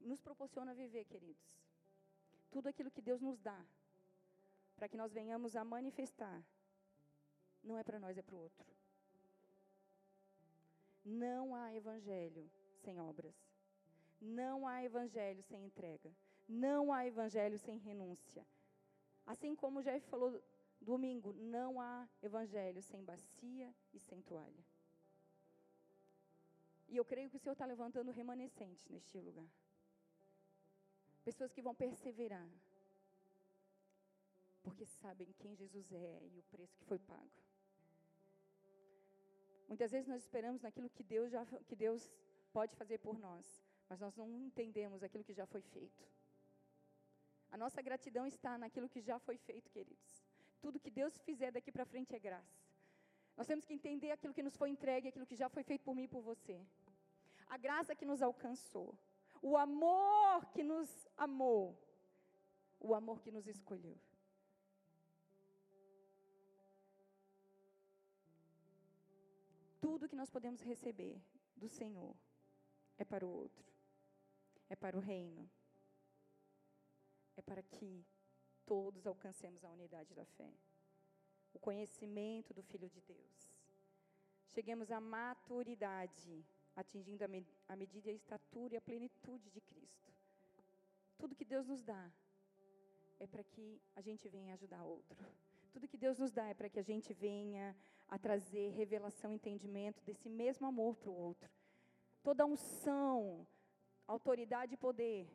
nos proporciona viver, queridos. Tudo aquilo que Deus nos dá para que nós venhamos a manifestar não é para nós, é para o outro. Não há evangelho sem obras. Não há evangelho sem entrega. Não há evangelho sem renúncia. Assim como o Jeff falou Domingo, não há evangelho sem bacia e sem toalha. E eu creio que o Senhor está levantando remanescentes neste lugar. Pessoas que vão perseverar. Porque sabem quem Jesus é e o preço que foi pago. Muitas vezes nós esperamos naquilo que Deus, já, que Deus pode fazer por nós, mas nós não entendemos aquilo que já foi feito. A nossa gratidão está naquilo que já foi feito, queridos. Tudo que Deus fizer daqui para frente é graça. Nós temos que entender aquilo que nos foi entregue, aquilo que já foi feito por mim e por você. A graça que nos alcançou. O amor que nos amou. O amor que nos escolheu. Tudo que nós podemos receber do Senhor é para o outro, é para o reino, é para que todos alcancemos a unidade da fé, o conhecimento do Filho de Deus. Cheguemos à maturidade, atingindo a, me a medida a estatura e a plenitude de Cristo. Tudo que Deus nos dá é para que a gente venha ajudar outro. Tudo que Deus nos dá é para que a gente venha a trazer revelação, entendimento desse mesmo amor para o outro. Toda unção, autoridade e poder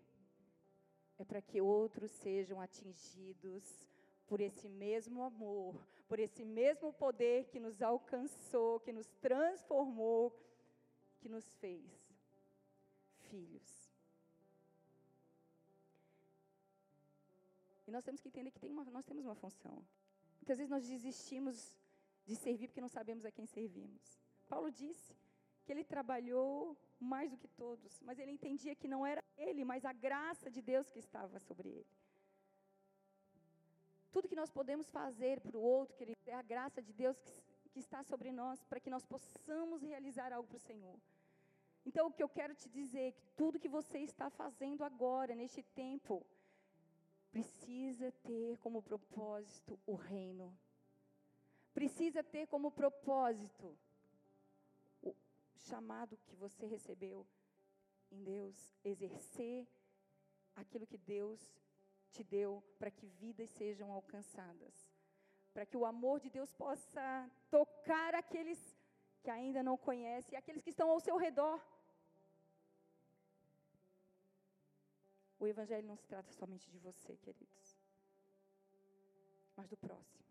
é para que outros sejam atingidos por esse mesmo amor, por esse mesmo poder que nos alcançou, que nos transformou, que nos fez filhos. E nós temos que entender que tem uma, nós temos uma função. Muitas vezes nós desistimos de servir porque não sabemos a quem servimos. Paulo disse que ele trabalhou mais do que todos, mas ele entendia que não era ele, mas a graça de Deus que estava sobre ele. Tudo que nós podemos fazer para o outro, querido, é a graça de Deus que, que está sobre nós, para que nós possamos realizar algo para o Senhor. Então, o que eu quero te dizer é que tudo que você está fazendo agora, neste tempo, precisa ter como propósito o reino. Precisa ter como propósito o chamado que você recebeu em Deus, exercer aquilo que Deus te deu para que vidas sejam alcançadas, para que o amor de Deus possa tocar aqueles que ainda não conhecem aqueles que estão ao seu redor. O Evangelho não se trata somente de você, queridos, mas do próximo.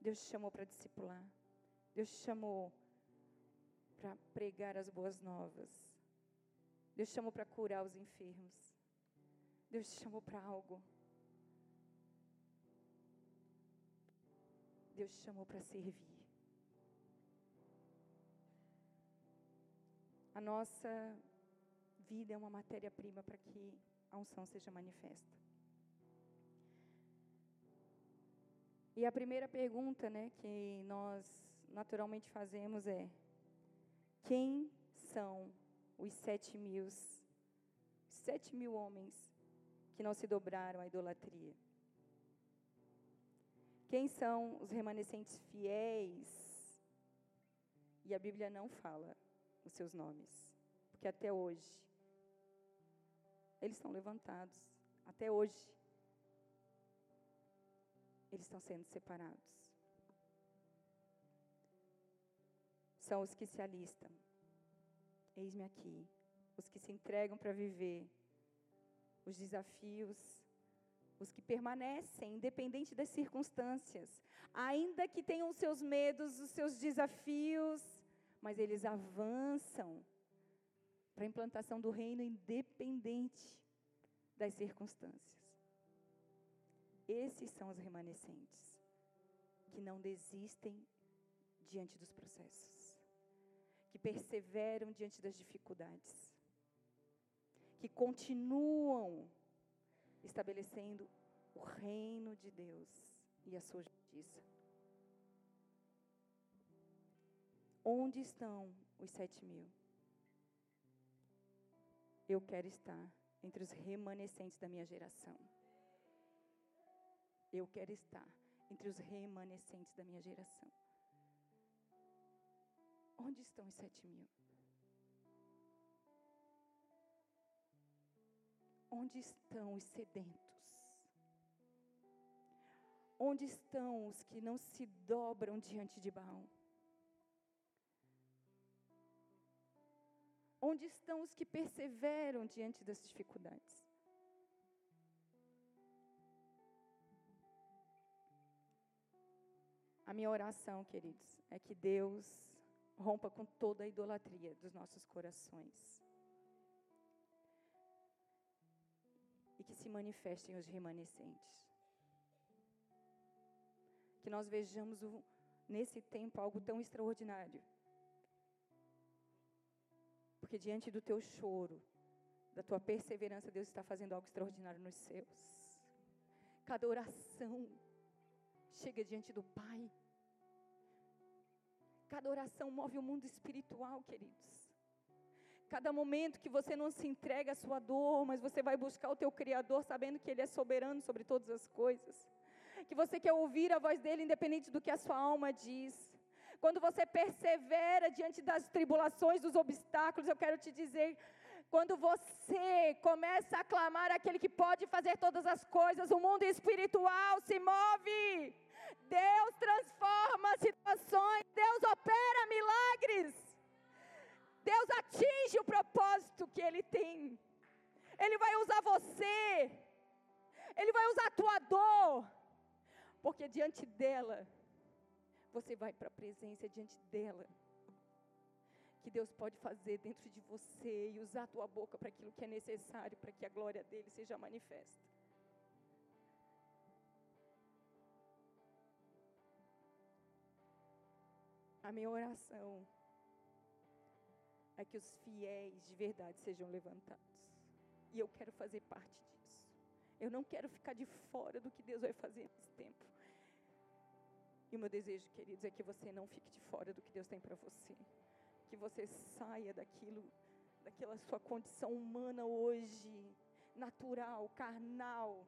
Deus te chamou para discipular. Deus te chamou para pregar as boas novas. Deus te chamou para curar os enfermos. Deus te chamou para algo. Deus te chamou para servir. A nossa vida é uma matéria-prima para que a unção seja manifesta. E a primeira pergunta, né, que nós naturalmente fazemos é: quem são os sete mil, sete mil homens que não se dobraram à idolatria? Quem são os remanescentes fiéis? E a Bíblia não fala os seus nomes, porque até hoje eles estão levantados, até hoje eles estão sendo separados. são os que se alistam. Eis-me aqui. Os que se entregam para viver os desafios, os que permanecem, independente das circunstâncias, ainda que tenham os seus medos, os seus desafios, mas eles avançam para a implantação do reino independente das circunstâncias. Esses são os remanescentes, que não desistem diante dos processos que perseveram diante das dificuldades, que continuam estabelecendo o reino de Deus e a sua justiça. Onde estão os sete mil? Eu quero estar entre os remanescentes da minha geração. Eu quero estar entre os remanescentes da minha geração. Onde estão os sete mil? Onde estão os sedentos? Onde estão os que não se dobram diante de Baal? Onde estão os que perseveram diante das dificuldades? A minha oração, queridos, é que Deus rompa com toda a idolatria dos nossos corações. E que se manifestem os remanescentes. Que nós vejamos o, nesse tempo algo tão extraordinário. Porque diante do teu choro, da tua perseverança, Deus está fazendo algo extraordinário nos seus. Cada oração chega diante do Pai. Cada oração move o mundo espiritual, queridos. Cada momento que você não se entrega à sua dor, mas você vai buscar o teu Criador, sabendo que Ele é soberano sobre todas as coisas. Que você quer ouvir a voz dEle, independente do que a sua alma diz. Quando você persevera diante das tribulações, dos obstáculos, eu quero te dizer, quando você começa a clamar aquele que pode fazer todas as coisas, o mundo espiritual se move. Deus transforma situações, Deus opera milagres. Deus atinge o propósito que Ele tem. Ele vai usar você. Ele vai usar a tua dor. Porque diante dela, você vai para a presença diante dela. Que Deus pode fazer dentro de você e usar a tua boca para aquilo que é necessário para que a glória dele seja manifesta. A minha oração é que os fiéis de verdade sejam levantados. E eu quero fazer parte disso. Eu não quero ficar de fora do que Deus vai fazer nesse tempo. E o meu desejo, queridos, é que você não fique de fora do que Deus tem para você. Que você saia daquilo, daquela sua condição humana hoje, natural, carnal,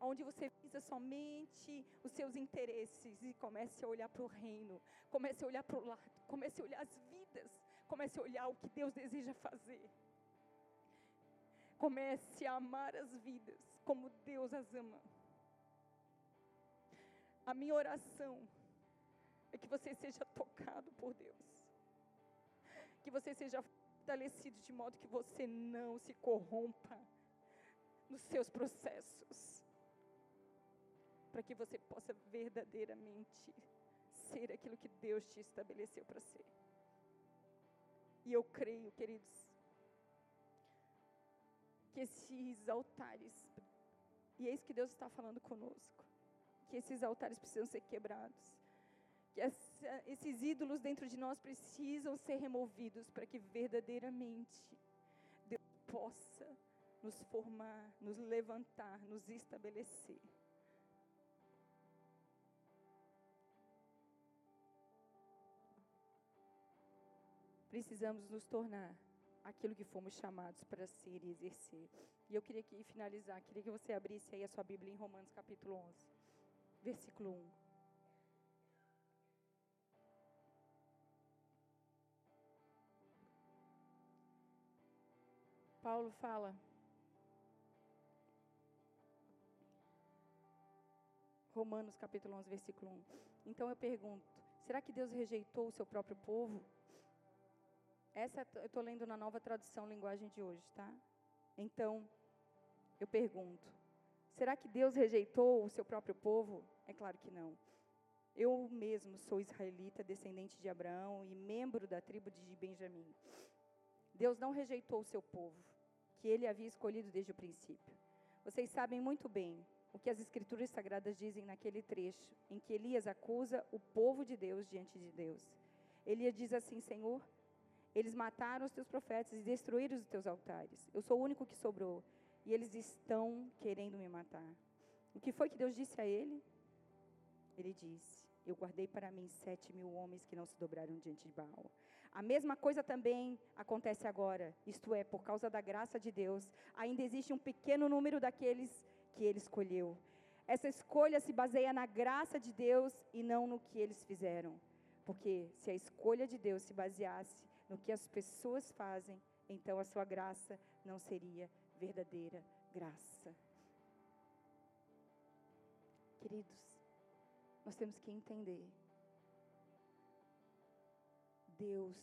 onde você visa somente os seus interesses e comece a olhar para o reino, comece a olhar para o lado, comece a olhar as vidas, comece a olhar o que Deus deseja fazer. Comece a amar as vidas como Deus as ama. A minha oração é que você seja tocado por Deus. Que você seja fortalecido de modo que você não se corrompa nos seus processos para que você possa verdadeiramente ser aquilo que Deus te estabeleceu para ser. E eu creio, queridos, que esses altares, e é isso que Deus está falando conosco, que esses altares precisam ser quebrados, que essa, esses ídolos dentro de nós precisam ser removidos para que verdadeiramente Deus possa nos formar, nos levantar, nos estabelecer. Precisamos nos tornar aquilo que fomos chamados para ser e exercer. E eu queria aqui finalizar, queria que você abrisse aí a sua Bíblia em Romanos capítulo 11, versículo 1. Paulo fala Romanos capítulo 11, versículo 1. Então eu pergunto: será que Deus rejeitou o seu próprio povo? Essa eu estou lendo na nova tradução linguagem de hoje, tá? Então, eu pergunto: será que Deus rejeitou o seu próprio povo? É claro que não. Eu mesmo sou israelita, descendente de Abraão e membro da tribo de Benjamim. Deus não rejeitou o seu povo, que ele havia escolhido desde o princípio. Vocês sabem muito bem o que as Escrituras Sagradas dizem naquele trecho em que Elias acusa o povo de Deus diante de Deus. Elias diz assim: Senhor, eles mataram os teus profetas e destruíram os teus altares. Eu sou o único que sobrou. E eles estão querendo me matar. O que foi que Deus disse a ele? Ele disse: Eu guardei para mim sete mil homens que não se dobraram diante de Baal. A mesma coisa também acontece agora, isto é, por causa da graça de Deus, ainda existe um pequeno número daqueles que ele escolheu. Essa escolha se baseia na graça de Deus e não no que eles fizeram. Porque se a escolha de Deus se baseasse no que as pessoas fazem, então a sua graça não seria verdadeira graça. Queridos, Nós temos que entender. Deus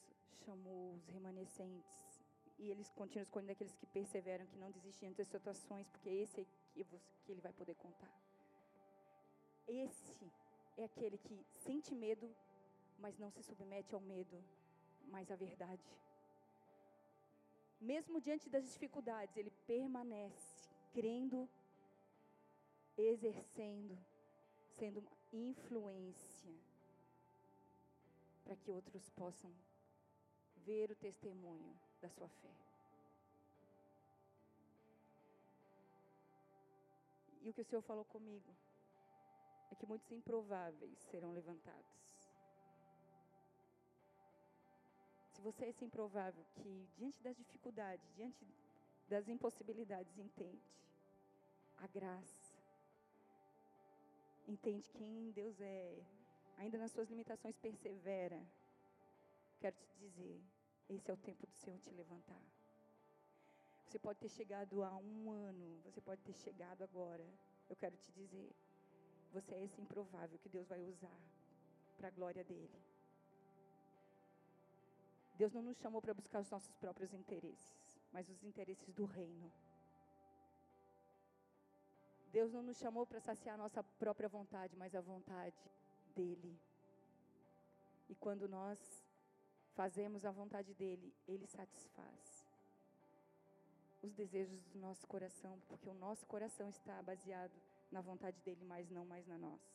chamou os remanescentes e eles continuam escolhendo aqueles que perseveram, que não desistem das situações, porque esse é que ele vai poder contar. Esse é aquele que sente medo, mas não se submete ao medo, mas à verdade. Mesmo diante das dificuldades, ele permanece crendo, exercendo, sendo uma influência para que outros possam ver o testemunho da sua fé. E o que o Senhor falou comigo é que muitos improváveis serão levantados. Você é esse improvável que, diante das dificuldades, diante das impossibilidades, entende a graça, entende quem Deus é, ainda nas suas limitações persevera, quero te dizer, esse é o tempo do Senhor te levantar. Você pode ter chegado há um ano, você pode ter chegado agora. Eu quero te dizer, você é esse improvável que Deus vai usar para a glória dele. Deus não nos chamou para buscar os nossos próprios interesses, mas os interesses do reino. Deus não nos chamou para saciar a nossa própria vontade, mas a vontade dele. E quando nós fazemos a vontade dele, ele satisfaz os desejos do nosso coração, porque o nosso coração está baseado na vontade dele, mas não mais na nossa.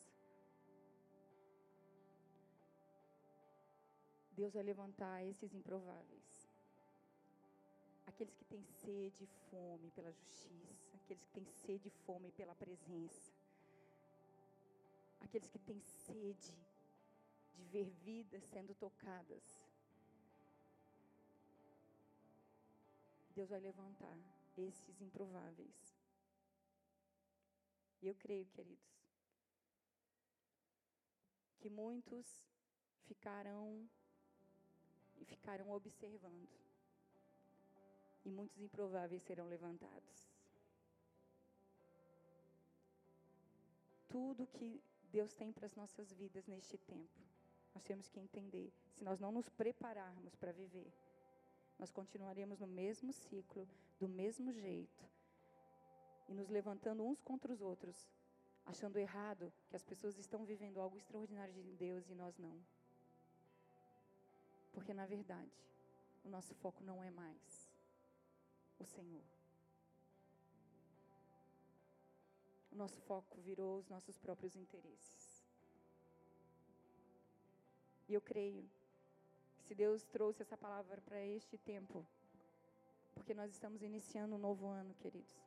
Deus vai levantar esses improváveis. Aqueles que têm sede e fome pela justiça, aqueles que têm sede e fome pela presença, aqueles que têm sede de ver vidas sendo tocadas Deus vai levantar esses improváveis. E eu creio, queridos, que muitos ficarão e ficarão observando. E muitos improváveis serão levantados. Tudo que Deus tem para as nossas vidas neste tempo, nós temos que entender. Se nós não nos prepararmos para viver, nós continuaremos no mesmo ciclo, do mesmo jeito, e nos levantando uns contra os outros, achando errado que as pessoas estão vivendo algo extraordinário de Deus e nós não. Porque, na verdade, o nosso foco não é mais o Senhor. O nosso foco virou os nossos próprios interesses. E eu creio se Deus trouxe essa palavra para este tempo, porque nós estamos iniciando um novo ano, queridos.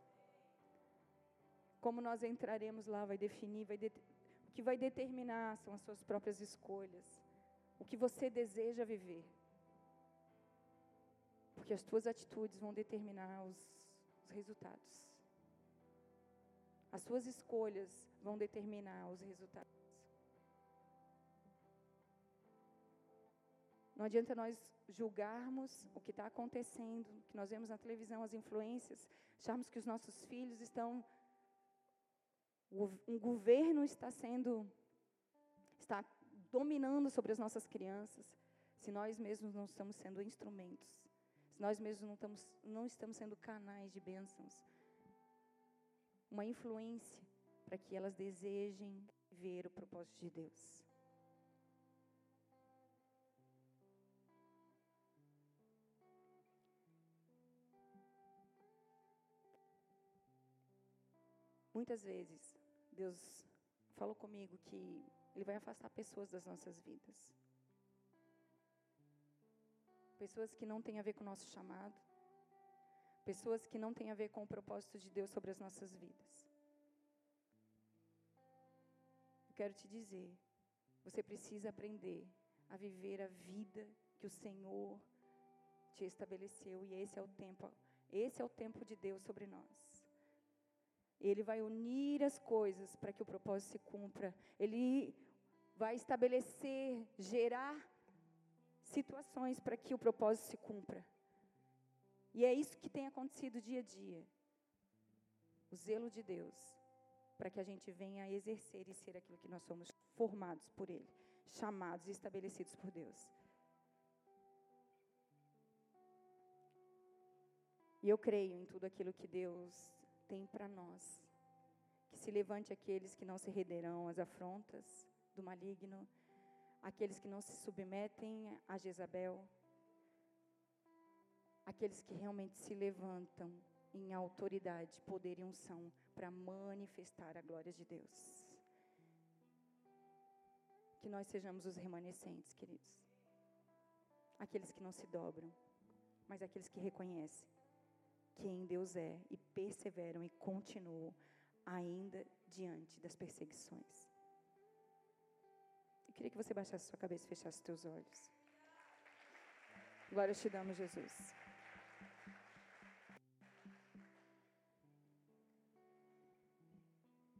Como nós entraremos lá vai definir, vai o que vai determinar são as suas próprias escolhas, o que você deseja viver. Porque as tuas atitudes vão determinar os, os resultados. As suas escolhas vão determinar os resultados. Não adianta nós julgarmos o que está acontecendo, que nós vemos na televisão, as influências, acharmos que os nossos filhos estão. Um governo está sendo. Dominando sobre as nossas crianças, se nós mesmos não estamos sendo instrumentos, se nós mesmos não estamos, não estamos sendo canais de bênçãos. Uma influência para que elas desejem ver o propósito de Deus. Muitas vezes, Deus falou comigo que Ele vai afastar pessoas das nossas vidas. Pessoas que não têm a ver com o nosso chamado. Pessoas que não têm a ver com o propósito de Deus sobre as nossas vidas. Eu quero te dizer, você precisa aprender a viver a vida que o Senhor te estabeleceu e esse é o tempo, esse é o tempo de Deus sobre nós. Ele vai unir as coisas para que o propósito se cumpra. Ele vai estabelecer, gerar situações para que o propósito se cumpra. E é isso que tem acontecido dia a dia. O zelo de Deus para que a gente venha a exercer e ser aquilo que nós somos formados por Ele, chamados e estabelecidos por Deus. E eu creio em tudo aquilo que Deus tem para nós. Que se levante aqueles que não se renderão às afrontas do maligno, aqueles que não se submetem a Jezabel, aqueles que realmente se levantam em autoridade, poder e unção para manifestar a glória de Deus. Que nós sejamos os remanescentes, queridos. Aqueles que não se dobram, mas aqueles que reconhecem quem Deus é e perseveram e continuam ainda diante das perseguições. Eu queria que você baixasse sua cabeça e fechasse seus olhos. Glória te damos, Jesus.